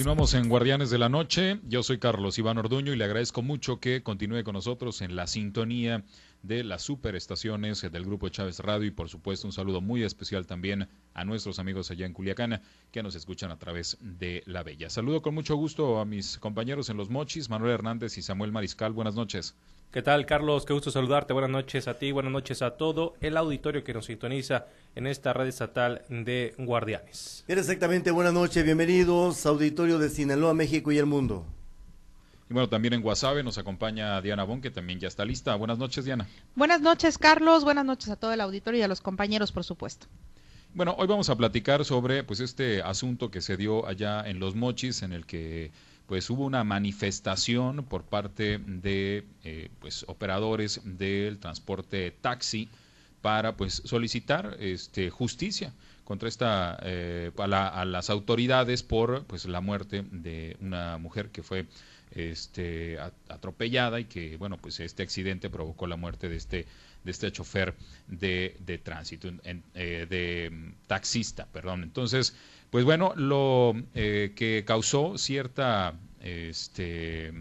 Continuamos en Guardianes de la Noche. Yo soy Carlos Iván Orduño y le agradezco mucho que continúe con nosotros en la sintonía de las superestaciones del Grupo Chávez Radio y por supuesto un saludo muy especial también a nuestros amigos allá en Culiacán que nos escuchan a través de La Bella. Saludo con mucho gusto a mis compañeros en Los Mochis, Manuel Hernández y Samuel Mariscal. Buenas noches. ¿Qué tal, Carlos? Qué gusto saludarte. Buenas noches a ti, buenas noches a todo el auditorio que nos sintoniza en esta red estatal de Guardianes. Exactamente, buenas noches, bienvenidos, auditorio de Sinaloa, México y el mundo. Y bueno, también en Guasave nos acompaña Diana Bon, que también ya está lista. Buenas noches, Diana. Buenas noches, Carlos. Buenas noches a todo el auditorio y a los compañeros, por supuesto. Bueno, hoy vamos a platicar sobre pues este asunto que se dio allá en Los Mochis, en el que pues hubo una manifestación por parte de eh, pues operadores del transporte taxi para pues solicitar este justicia contra esta eh, a, las autoridades por pues la muerte de una mujer que fue este atropellada y que bueno pues este accidente provocó la muerte de este de este chofer de, de tránsito eh, de mm, taxista perdón. Entonces pues bueno, lo eh, que causó cierta este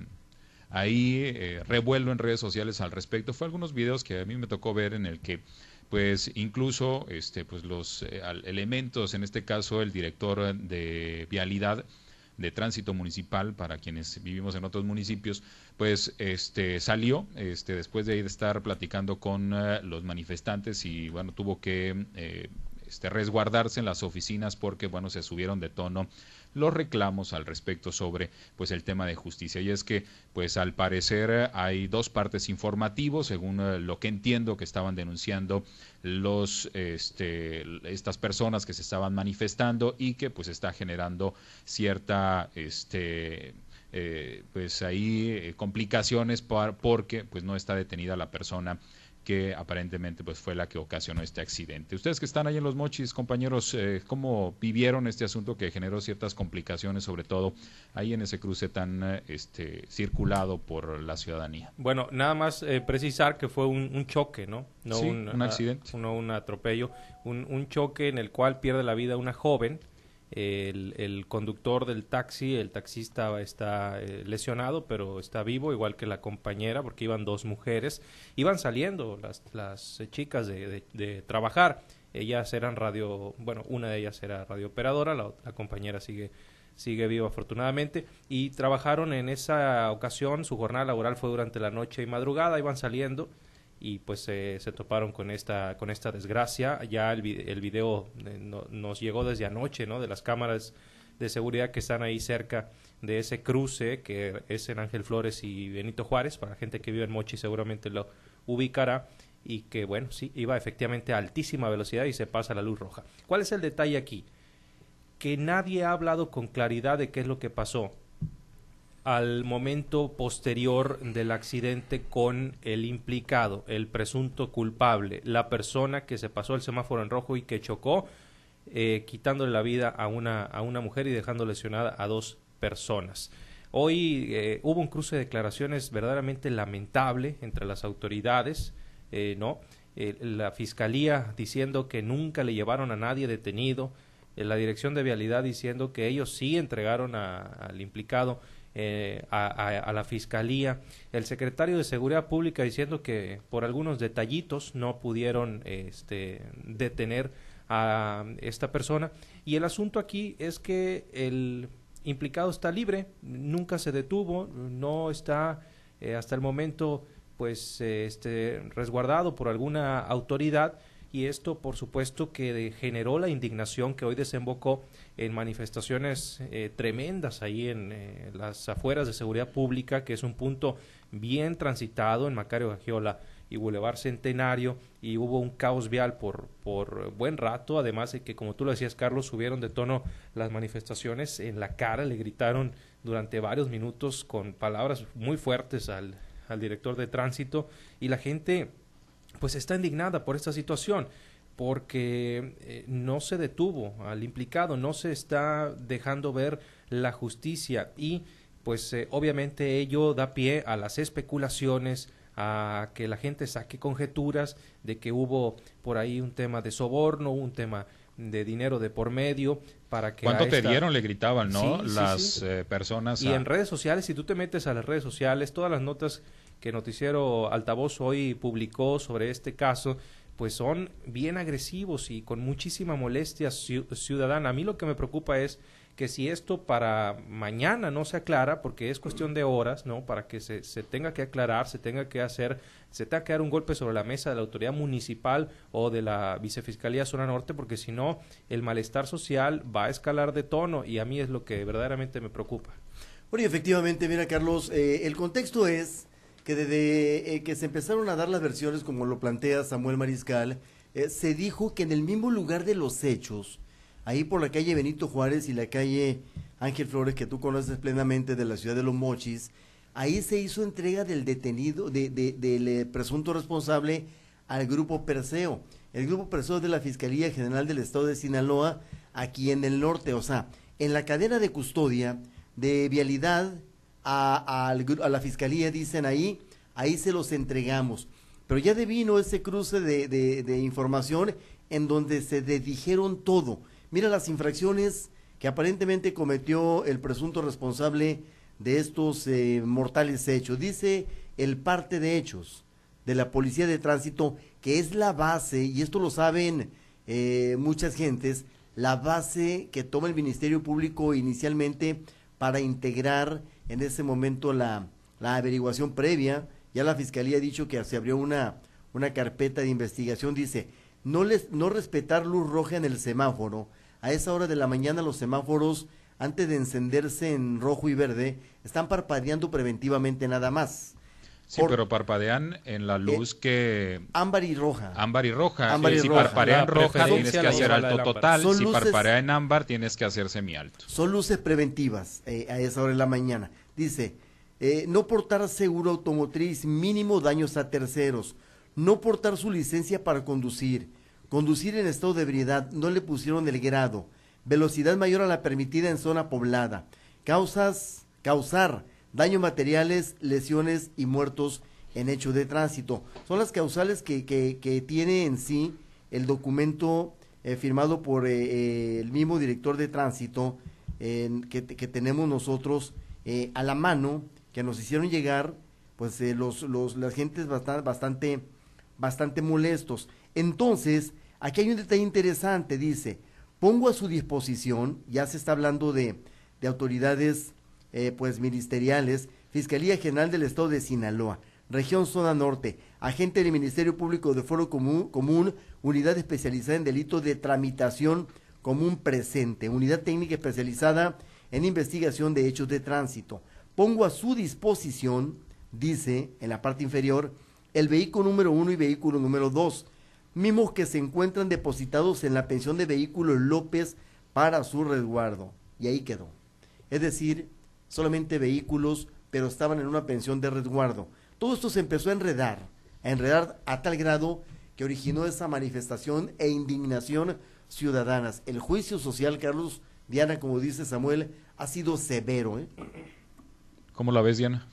ahí eh, revuelo en redes sociales al respecto fue algunos videos que a mí me tocó ver en el que pues incluso este pues los elementos en este caso el director de vialidad de tránsito municipal para quienes vivimos en otros municipios pues este salió este después de estar platicando con los manifestantes y bueno tuvo que este, resguardarse en las oficinas porque, bueno, se subieron de tono los reclamos al respecto sobre pues el tema de justicia. Y es que pues al parecer hay dos partes informativos según eh, lo que entiendo que estaban denunciando los este, estas personas que se estaban manifestando y que pues está generando cierta este eh, pues ahí eh, complicaciones porque pues no está detenida la persona que aparentemente pues fue la que ocasionó este accidente. Ustedes que están ahí en los mochis, compañeros, eh, ¿cómo vivieron este asunto que generó ciertas complicaciones, sobre todo ahí en ese cruce tan eh, este, circulado por la ciudadanía? Bueno, nada más eh, precisar que fue un, choque, ¿no? no un, accidente. No un atropello, un, un choque en el cual pierde la vida una joven el, conductor del taxi, el taxista está eh, lesionado, pero está vivo, igual que la compañera, porque iban dos mujeres. Iban saliendo las, las chicas de, de, trabajar. Ellas eran radio, bueno, una de ellas era radiooperadora, la, la compañera sigue sigue viva afortunadamente y trabajaron en esa ocasión, su jornada laboral fue durante la noche y madrugada, iban saliendo y pues se toparon con esta con esta desgracia. Ya el, video eh, nos llegó desde anoche no de las cámaras de seguridad que están ahí cerca de ese cruce que es en Ángel Flores y Benito Juárez para la gente que vive en Mochi seguramente lo ubicará y que bueno sí iba efectivamente a altísima velocidad y se pasa la luz roja. Cuál es el detalle aquí que nadie ha hablado con claridad de qué es lo que pasó al momento posterior del accidente con el implicado, el presunto culpable, la persona que se pasó el semáforo en rojo y que chocó, eh, quitándole la vida a una, a una mujer y dejando lesionada a dos personas. Hoy eh, hubo un cruce de declaraciones verdaderamente lamentable entre las autoridades, eh, ¿no? la fiscalía diciendo que nunca le llevaron a nadie detenido, la dirección de vialidad diciendo que ellos sí entregaron al implicado eh, a, la fiscalía, el secretario de Seguridad Pública diciendo que por algunos detallitos no pudieron este, detener a esta persona. Y el asunto aquí es que el implicado está libre, nunca se detuvo, no está eh, hasta el momento pues este resguardado por alguna autoridad y esto por supuesto que generó la indignación que hoy desembocó en manifestaciones eh, tremendas ahí en eh, las afueras de seguridad pública, que es un punto bien transitado en Macario Gagiola y Boulevard Centenario y hubo un caos vial por, por buen rato, además de que como tú lo decías Carlos, subieron de tono las manifestaciones en la cara, le gritaron durante varios minutos con palabras muy fuertes al, al director de tránsito y la gente pues está indignada por esta situación porque eh, no se detuvo al implicado, no se está dejando ver la justicia y pues eh, obviamente ello da pie a las especulaciones, a que la gente saque conjeturas de que hubo por ahí un tema de soborno, un tema de dinero de por medio para que... ¿Cuánto te esta- dieron? Le gritaban, ¿no? Sí, sí, Las sí. eh, personas. Y a- en redes sociales, si tú te metes a las redes sociales, todas las notas que Noticiero Altavoz hoy publicó sobre este caso, pues son bien agresivos y con muchísima molestia ciu- ciudadana. A mí lo que me preocupa es que si esto para mañana no se aclara, porque es cuestión de horas, ¿no? Para que se, se tenga que aclarar, se tenga que hacer, se tenga que dar un golpe sobre la mesa de la autoridad municipal o de la vicefiscalía zona norte, porque si no, el malestar social va a escalar de tono y a mí es lo que verdaderamente me preocupa. Bueno, y efectivamente, mira, Carlos, eh, el contexto es que desde eh, que se empezaron a dar las versiones, como lo plantea Samuel Mariscal, eh, se dijo que en el mismo lugar de los hechos, ahí por la calle Benito Juárez y la calle Ángel Flores, que tú conoces plenamente de la ciudad de Los Mochis, ahí se hizo entrega del detenido, de, de- del eh, presunto responsable al grupo Perseo. El grupo Perseo es de la Fiscalía General del Estado de Sinaloa, aquí en el norte, o sea, en la cadena de custodia de vialidad a, la Fiscalía, dicen ahí, ahí se los entregamos. Pero ya devino ese cruce de, de- de información en donde se dedijeron todo. Mira las infracciones que aparentemente cometió el presunto responsable de estos eh, mortales hechos. Dice el parte de hechos de la Policía de Tránsito, que es la base, y esto lo saben eh, muchas gentes, la base que toma el Ministerio Público inicialmente para integrar en ese momento la, la averiguación previa. Ya la Fiscalía ha dicho que se abrió una, una carpeta de investigación, dice, no, les, no respetar luz roja en el semáforo. A esa hora de la mañana los semáforos, antes de encenderse en rojo y verde, están parpadeando preventivamente nada más. Sí, Por- pero parpadean en la luz que Ámbar y roja. ámbar y roja. Ámbar y si roja. parpadea en La roja tienes que hacer alto total. Son si luces- parpadea en ámbar tienes que hacer semialto. Son luces preventivas eh, a esa hora de la mañana. Dice, eh, no portar seguro automotriz, mínimo daños a terceros. No portar su licencia para conducir. Conducir en estado de ebriedad, no le pusieron el grado. Velocidad mayor a la permitida en zona poblada. Causas, causar daños materiales, lesiones y muertos en hecho de tránsito. Son las causales que, que, que tiene en sí el documento eh, firmado por eh, eh, el mismo director de tránsito que, que tenemos nosotros eh, a la mano, que nos hicieron llegar, pues los, los, las gentes bastante, bastante, bastante molestos. Entonces, aquí hay un detalle interesante, dice, pongo a su disposición, ya se está hablando de, de autoridades eh, pues ministeriales, Fiscalía General del Estado de Sinaloa, Región Zona Norte, agente del Ministerio Público de Foro Común, común Unidad Especializada en Delitos de Tramitación Común Presente, Unidad Técnica Especializada en Investigación de Hechos de Tránsito. Pongo a su disposición, dice en la parte inferior, el vehículo número uno y vehículo número dos, mismos que se encuentran depositados en la pensión de vehículos López para su resguardo. Y ahí quedó. Es decir, solamente vehículos, pero estaban en una pensión de resguardo. Todo esto se empezó a enredar, a enredar a tal grado que originó esa manifestación e indignación ciudadanas. El juicio social, Carlos, Diana, como dice Samuel, ha sido severo. ¿eh? ¿Cómo la ves, Diana?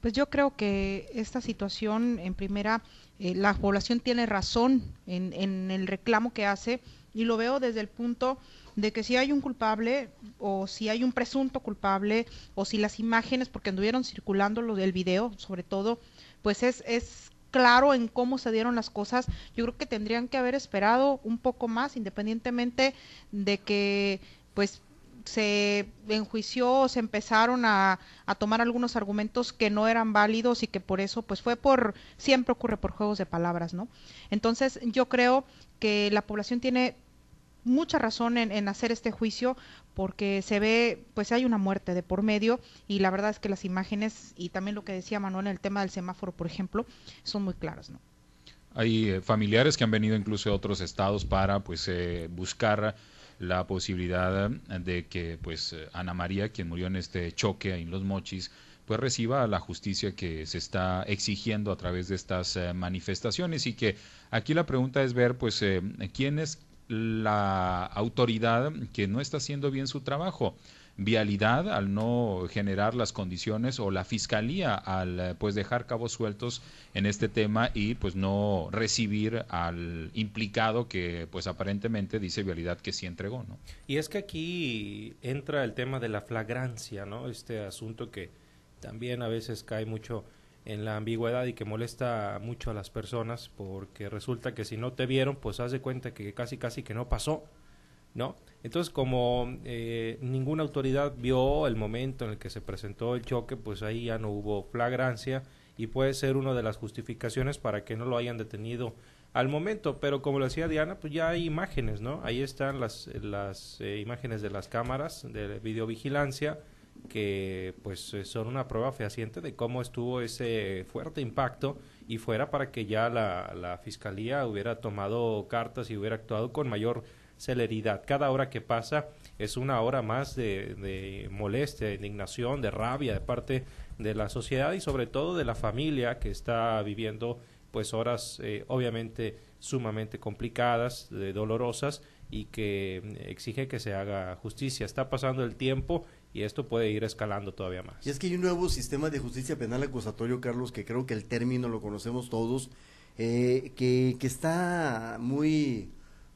Pues yo creo que esta situación, en primera, eh, la población tiene razón en, en el reclamo que hace y lo veo desde el punto de que si hay un culpable o si hay un presunto culpable o si las imágenes, porque anduvieron circulando lo del video, sobre todo, pues es, es claro en cómo se dieron las cosas. Yo creo que tendrían que haber esperado un poco más, independientemente de que, pues, se enjuició, se empezaron a, a tomar algunos argumentos que no eran válidos y que por eso, pues fue por, siempre ocurre por juegos de palabras, ¿no? Entonces, yo creo que la población tiene mucha razón en, en, hacer este juicio porque se ve, pues hay una muerte de por medio y la verdad es que las imágenes y también lo que decía Manuel en el tema del semáforo, por ejemplo, son muy claras, ¿no? Hay eh, familiares que han venido incluso de otros estados para pues eh, buscar la posibilidad de que pues Ana María, quien murió en este choque en Los Mochis, pues reciba la justicia que se está exigiendo a través de estas eh, manifestaciones y que aquí la pregunta es ver pues eh, quién es la autoridad que no está haciendo bien su trabajo. vialidad al no generar las condiciones o la fiscalía al eh, pues dejar cabos sueltos en este tema y pues no recibir al implicado que pues aparentemente dice vialidad que sí entregó, ¿no? Y es que aquí entra el tema de la flagrancia, ¿no? Este asunto que también a veces cae mucho en la ambigüedad y que molesta mucho a las personas porque resulta que si no te vieron, pues haz de cuenta que casi casi que no pasó, ¿no? Entonces, como eh, ninguna autoridad vio el momento en el que se presentó el choque, pues ahí ya no hubo flagrancia y puede ser una de las justificaciones para que no lo hayan detenido al momento. Pero como lo decía Diana, pues ya hay imágenes, ¿no? Ahí están las, las eh, imágenes de las cámaras de videovigilancia que pues eh, son una prueba fehaciente de cómo estuvo ese fuerte impacto y fuera para que ya la, la fiscalía hubiera tomado cartas y hubiera actuado con mayor celeridad. Cada hora que pasa es una hora más de, de molestia, de indignación, de rabia de parte de la sociedad y sobre todo de la familia que está viviendo pues horas eh, obviamente sumamente complicadas, de dolorosas y que mm, exige que se haga justicia. Está pasando el tiempo y esto puede ir escalando todavía más. Y es que hay un nuevo sistema de justicia penal acusatorio, Carlos, que creo que el término lo conocemos todos, eh, que, que está muy,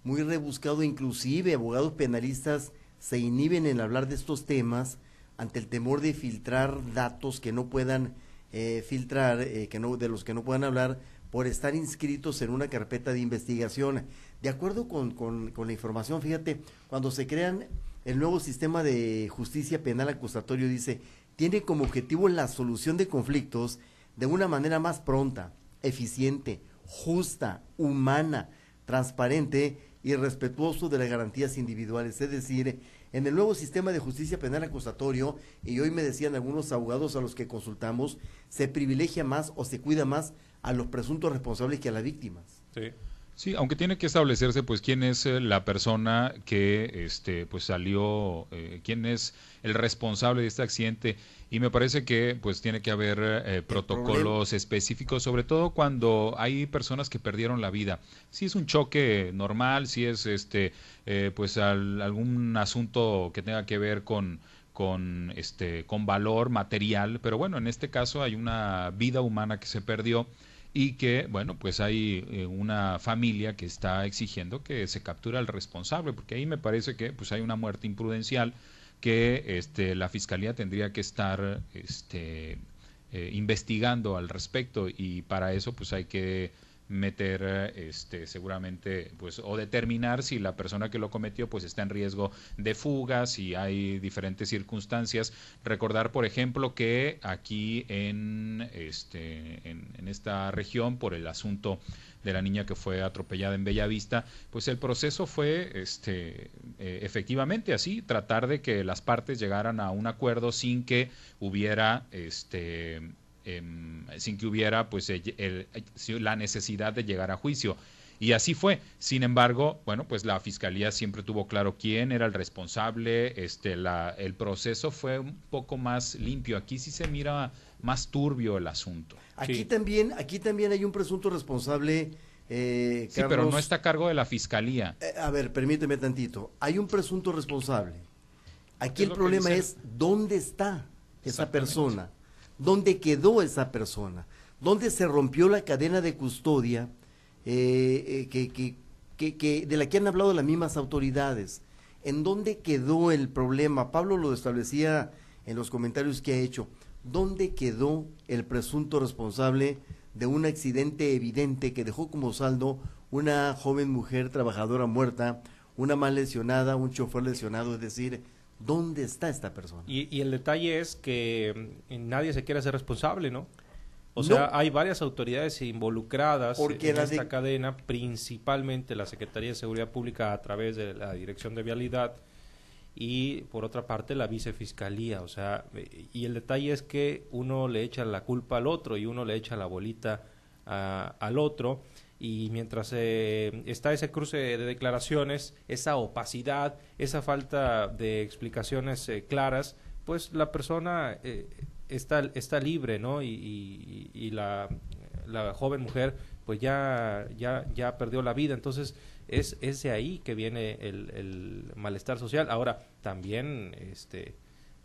muy rebuscado, inclusive abogados penalistas se inhiben en hablar de estos temas ante el temor de filtrar datos que no puedan eh, filtrar, eh, que no, de los que no puedan hablar por estar inscritos en una carpeta de investigación. De acuerdo con, con, con la información, fíjate, cuando se crean el nuevo sistema de justicia penal acusatorio dice, tiene como objetivo la solución de conflictos de una manera más pronta, eficiente, justa, humana, transparente y respetuoso de las garantías individuales. Es decir, en el nuevo sistema de justicia penal acusatorio, y hoy me decían algunos abogados a los que consultamos, se privilegia más o se cuida más a los presuntos responsables que a las víctimas. Sí. Sí, aunque tiene que establecerse, pues, quién es eh, la persona que, este, pues, salió, eh, quién es el responsable de este accidente. Y me parece que, pues, tiene que haber eh, protocolos específicos, sobre todo cuando hay personas que perdieron la vida. Si es un choque normal, si es, este, pues, algún asunto que tenga que ver con con este con valor material pero bueno en este caso hay una vida humana que se perdió y que, bueno, pues hay eh, una familia que está exigiendo que se capture al responsable, porque ahí me parece que pues hay una muerte imprudencial que este, la fiscalía tendría que estar este, eh, investigando al respecto y para eso pues hay que meter este seguramente pues o determinar si la persona que lo cometió pues está en riesgo de fuga si hay diferentes circunstancias. Recordar por ejemplo que aquí en este en, esta región por el asunto de la niña que fue atropellada en Bellavista pues el proceso fue este eh, efectivamente así tratar de que las partes llegaran a un acuerdo sin que hubiera este Em, sin que hubiera pues la necesidad de llegar a juicio. Y así fue. Sin embargo, bueno, pues la fiscalía siempre tuvo claro quién era el responsable. Este, la, el proceso fue un poco más limpio. Aquí sí se mira más turbio el asunto. Aquí también, aquí también hay un presunto responsable. Eh, sí, pero no está a cargo de la fiscalía. Eh, a ver, permíteme tantito. Hay un presunto responsable. Aquí el problema es dónde está esa persona. ¿Dónde quedó esa persona? ¿Dónde se rompió la cadena de custodia eh, eh, que, de la que han hablado las mismas autoridades? ¿En dónde quedó el problema? Pablo lo establecía en los comentarios que ha hecho. ¿Dónde quedó el presunto responsable de un accidente evidente que dejó como saldo una joven mujer trabajadora muerta, una mal lesionada, un chofer lesionado? Es decir, ¿Dónde está esta persona? Y, el detalle es que mm, nadie se quiere hacer responsable, ¿no? O sea, hay varias autoridades involucradas en esta cadena, principalmente la Secretaría de Seguridad Pública a través de la Dirección de Vialidad y por otra parte la Vicefiscalía. O sea, eh, y el detalle es que uno le echa la culpa al otro y uno le echa la bolita al otro y mientras eh, está ese cruce de declaraciones, esa opacidad, esa falta de explicaciones eh, claras, pues la persona eh, está, está libre, ¿no? Y, y, la, la, joven mujer pues ya, ya, ya perdió la vida. Entonces es, es de ahí que viene el, el malestar social. Ahora, también este,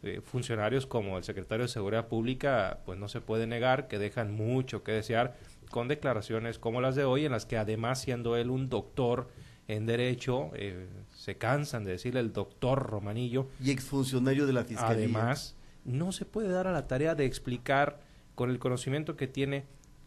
eh, funcionarios como el secretario de Seguridad Pública, pues no se puede negar que dejan mucho que desear con declaraciones como las de hoy, en las que además siendo él un doctor en derecho, eh, se cansan de decirle el doctor Romanillo. Y exfuncionario de la Fiscalía. Además, no se puede dar a la tarea de explicar con el conocimiento que tiene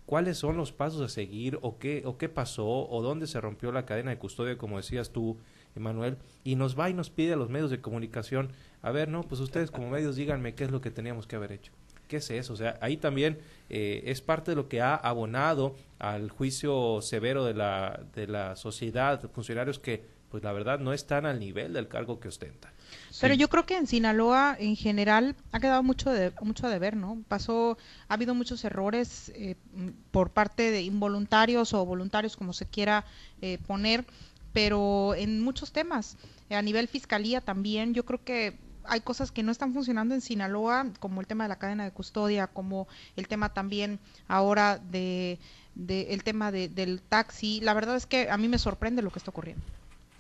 cuáles son los pasos a seguir o qué, o qué pasó o dónde se rompió la cadena de custodia, como decías tú, Emanuel, y nos va y nos pide a los medios de comunicación, a ver, no, pues ustedes como medios díganme qué es lo que teníamos que haber hecho. ¿Qué es eso? O sea, ahí también eh, es parte de lo que ha abonado al juicio severo de la, de la sociedad, funcionarios que, pues la verdad, no están al nivel del cargo que ostentan. Pero yo creo que en Sinaloa en general ha quedado mucho de mucho de ver, ¿no? Pasó, ha habido muchos errores eh, por parte de involuntarios o voluntarios, como se quiera eh, poner, pero en muchos temas. A nivel fiscalía también, yo creo que hay cosas que no están funcionando en Sinaloa, como el tema de la cadena de custodia, como el tema también ahora de, el tema del taxi. La verdad es que a mí me sorprende lo que está ocurriendo.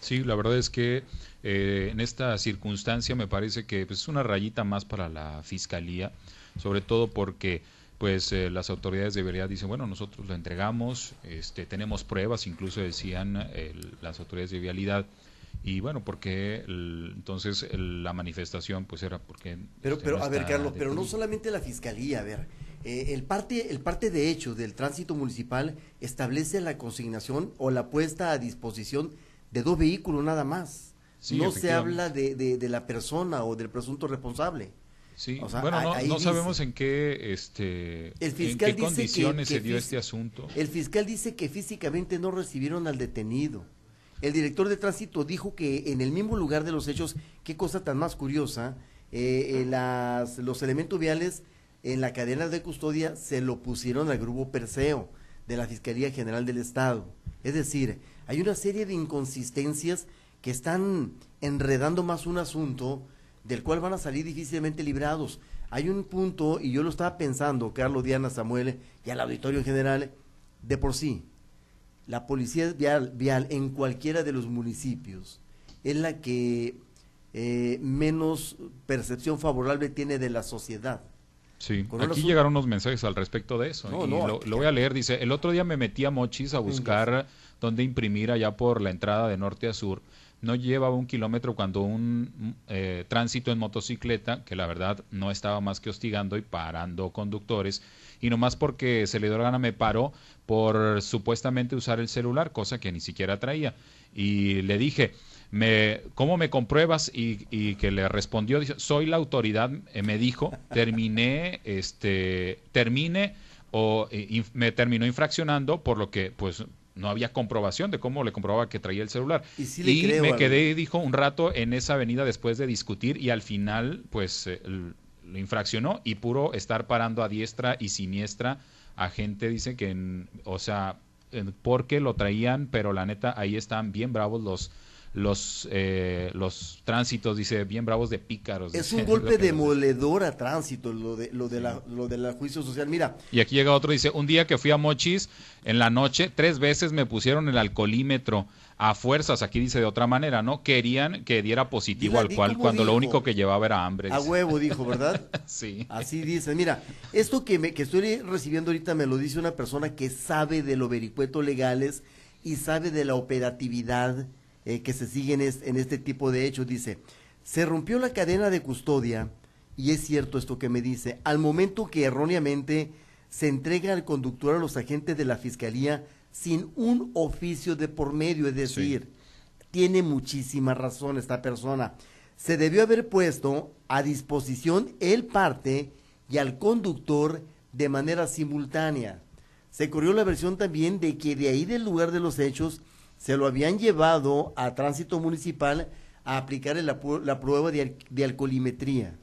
Sí, la verdad es que eh, en esta circunstancia me parece que pues, es una rayita más para la fiscalía, sobre todo porque pues eh, las autoridades de veredad dicen, bueno, nosotros lo entregamos, este, tenemos pruebas, incluso decían las autoridades de vialidad, y bueno, porque entonces la manifestación pues era porque... Pero, pero a ver, Carlos, pero no solamente la fiscalía, a ver, eh, el, parte, el parte de hecho del tránsito municipal establece la consignación o la puesta a disposición de dos vehículos nada más. no se habla de, de, la persona o del presunto responsable. Sí, bueno, no, sabemos en qué, este, en qué condiciones se dio este asunto. El fiscal dice que físicamente no recibieron al detenido. El director de tránsito dijo que en el mismo lugar de los hechos, qué cosa tan más curiosa, eh, eh, las, los elementos viales en la cadena de custodia se lo pusieron al grupo Perseo de la Fiscalía General del Estado. Es decir, hay una serie de inconsistencias que están enredando más un asunto del cual van a salir difícilmente librados. Hay un punto, y yo lo estaba pensando, Carlos, Diana, Samuel y al auditorio en general, de por sí, la policía vial, vial en cualquiera de los municipios es la que eh, menos percepción favorable tiene de la sociedad. Sí, aquí llegaron unos mensajes al respecto de eso. y lo, voy a leer. Dice, el otro día me metí a Mochis a buscar dónde imprimir allá por la entrada de norte a sur. No llevaba un kilómetro cuando un eh, tránsito en motocicleta, que la verdad no estaba más que hostigando y parando conductores, y nomás porque se le dio la gana me paró por supuestamente usar el celular, cosa que ni siquiera traía. Y le dije, me, ¿cómo me compruebas? Y, que le respondió, dice, soy la autoridad, eh, me dijo, terminé, este, termine o eh, me terminó infraccionando por lo que, pues, no había comprobación de cómo le comprobaba que traía el celular. Y, me quedé, dijo, un rato en esa avenida después de discutir y al final, pues, eh, lo infraccionó y puro estar parando a diestra y siniestra a gente, dice que, o sea, porque lo traían, pero la neta, ahí están bien bravos los los eh, los tránsitos dice bien bravos de pícaros es un golpe demoledor a tránsito lo de lo de la lo de la juicio social. Mira. Y aquí llega otro dice un día que fui a Mochis en la noche tres veces me pusieron el alcoholímetro a fuerzas aquí dice de otra manera no querían que diera positivo al cual cuando lo único que llevaba era hambre a huevo dijo verdad sí. Así dice. Mira esto que me que estoy recibiendo ahorita me lo dice una persona que sabe de los vericuetos legales y sabe de la operatividad eh, que se siguen en, este tipo de hechos. Dice, se rompió la cadena de custodia, y es cierto esto que me dice, al momento que erróneamente se entrega al conductor a los agentes de la fiscalía sin un oficio de por medio, es decir, tiene muchísima razón esta persona. Se debió haber puesto a disposición el parte y al conductor de manera simultánea. Se corrió la versión también de que de ahí del lugar de los hechos se lo habían llevado a tránsito municipal a aplicar la, la prueba de, alcoholimetría.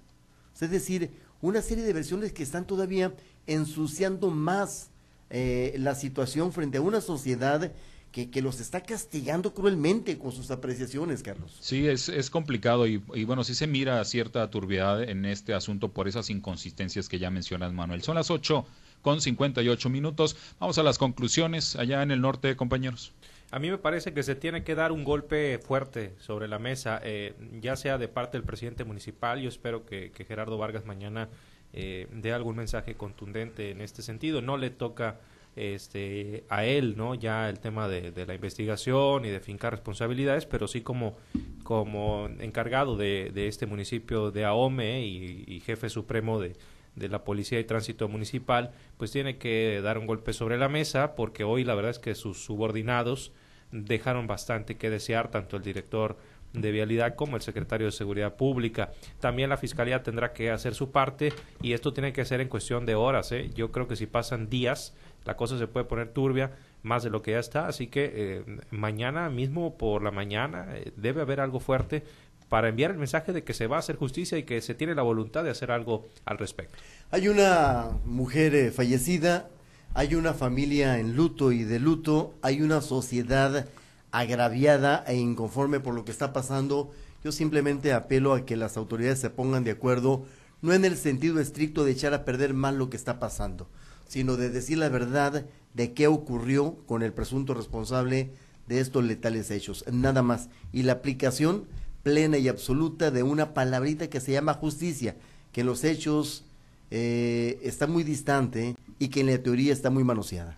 Es decir, una serie de versiones que están todavía ensuciando más eh, la situación frente a una sociedad que, que, los está castigando cruelmente con sus apreciaciones, Carlos. Sí, es, es complicado y, y, bueno, sí se mira cierta turbiedad en este asunto por esas inconsistencias que ya mencionas, Manuel. Son las 8 con 58 minutos. Vamos a las conclusiones allá en el norte, compañeros. A mí me parece que se tiene que dar un golpe fuerte sobre la mesa, eh, ya sea de parte del presidente municipal. Yo espero que, Gerardo Vargas mañana eh, dé algún mensaje contundente en este sentido. No le toca este, a él, ¿no? Ya el tema de, la investigación y de fincar responsabilidades, pero sí como, como encargado de, este municipio de Ahome y jefe supremo de, de la Policía y Tránsito Municipal, pues tiene que dar un golpe sobre la mesa porque hoy la verdad es que sus subordinados dejaron bastante que desear, tanto el director de vialidad como el secretario de Seguridad Pública. También la Fiscalía tendrá que hacer su parte y esto tiene que ser en cuestión de horas. ¿eh? Yo creo que si pasan días, la cosa se puede poner turbia más de lo que ya está. Así que eh, mañana mismo por la mañana eh, debe haber algo fuerte para enviar el mensaje de que se va a hacer justicia y que se tiene la voluntad de hacer algo al respecto. Hay una mujer eh, fallecida, hay una familia en luto y de luto, hay una sociedad agraviada e inconforme por lo que está pasando. Yo simplemente apelo a que las autoridades se pongan de acuerdo, no en el sentido estricto de echar a perder mal lo que está pasando, sino de decir la verdad de qué ocurrió con el presunto responsable de estos letales hechos, nada más. Y la aplicación plena y absoluta de una palabrita que se llama justicia, que en los hechos eh, está muy distante y que en la teoría está muy manoseada.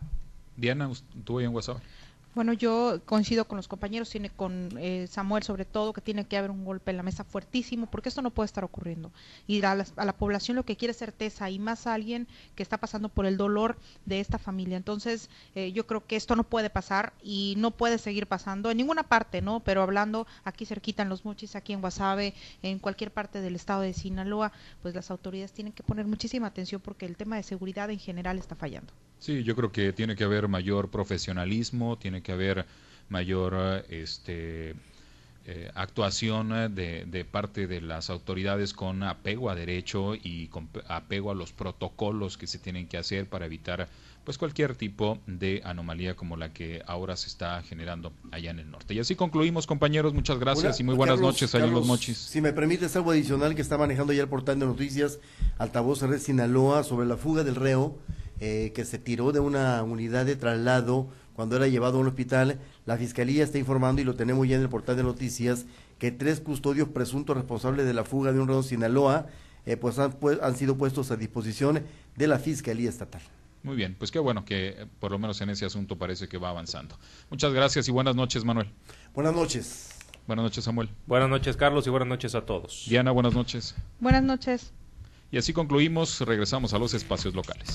Diana, ¿tú en WhatsApp? Bueno, yo coincido con los compañeros, tiene con eh, Samuel sobre todo, que tiene que haber un golpe en la mesa fuertísimo, porque esto no puede estar ocurriendo. Y a la, población lo que quiere es certeza y más alguien que está pasando por el dolor de esta familia. Entonces, eh, yo creo que esto no puede pasar y no puede seguir pasando en ninguna parte, ¿no? Pero hablando aquí cerquita en Los Mochis, aquí en Guasave, en cualquier parte del estado de Sinaloa, pues las autoridades tienen que poner muchísima atención porque el tema de seguridad en general está fallando. Sí, yo creo que tiene que haber mayor profesionalismo, tiene que haber mayor este, eh, actuación de, de, parte de las autoridades con apego a derecho y con apego a los protocolos que se tienen que hacer para evitar pues cualquier tipo de anomalía como la que ahora se está generando allá en el norte. Y así concluimos, compañeros. Muchas gracias y muy buenas noches allá Los Mochis. Si me permites algo adicional que está manejando ya el portal de noticias Altavoz Red Sinaloa sobre la fuga del reo eh, que se tiró de una unidad de traslado cuando era llevado a un hospital. La fiscalía está informando, y lo tenemos ya en el portal de noticias, que tres custodios presuntos responsables de la fuga de un redo Sinaloa eh, pues han, pues han sido puestos a disposición de la fiscalía estatal. Muy bien, pues qué bueno que eh, por lo menos en ese asunto parece que va avanzando. Muchas gracias y buenas noches, Manuel. Buenas noches. Buenas noches, Samuel. Buenas noches, Carlos, y buenas noches a todos. Diana, buenas noches. Buenas noches. Y así concluimos, regresamos a los espacios locales.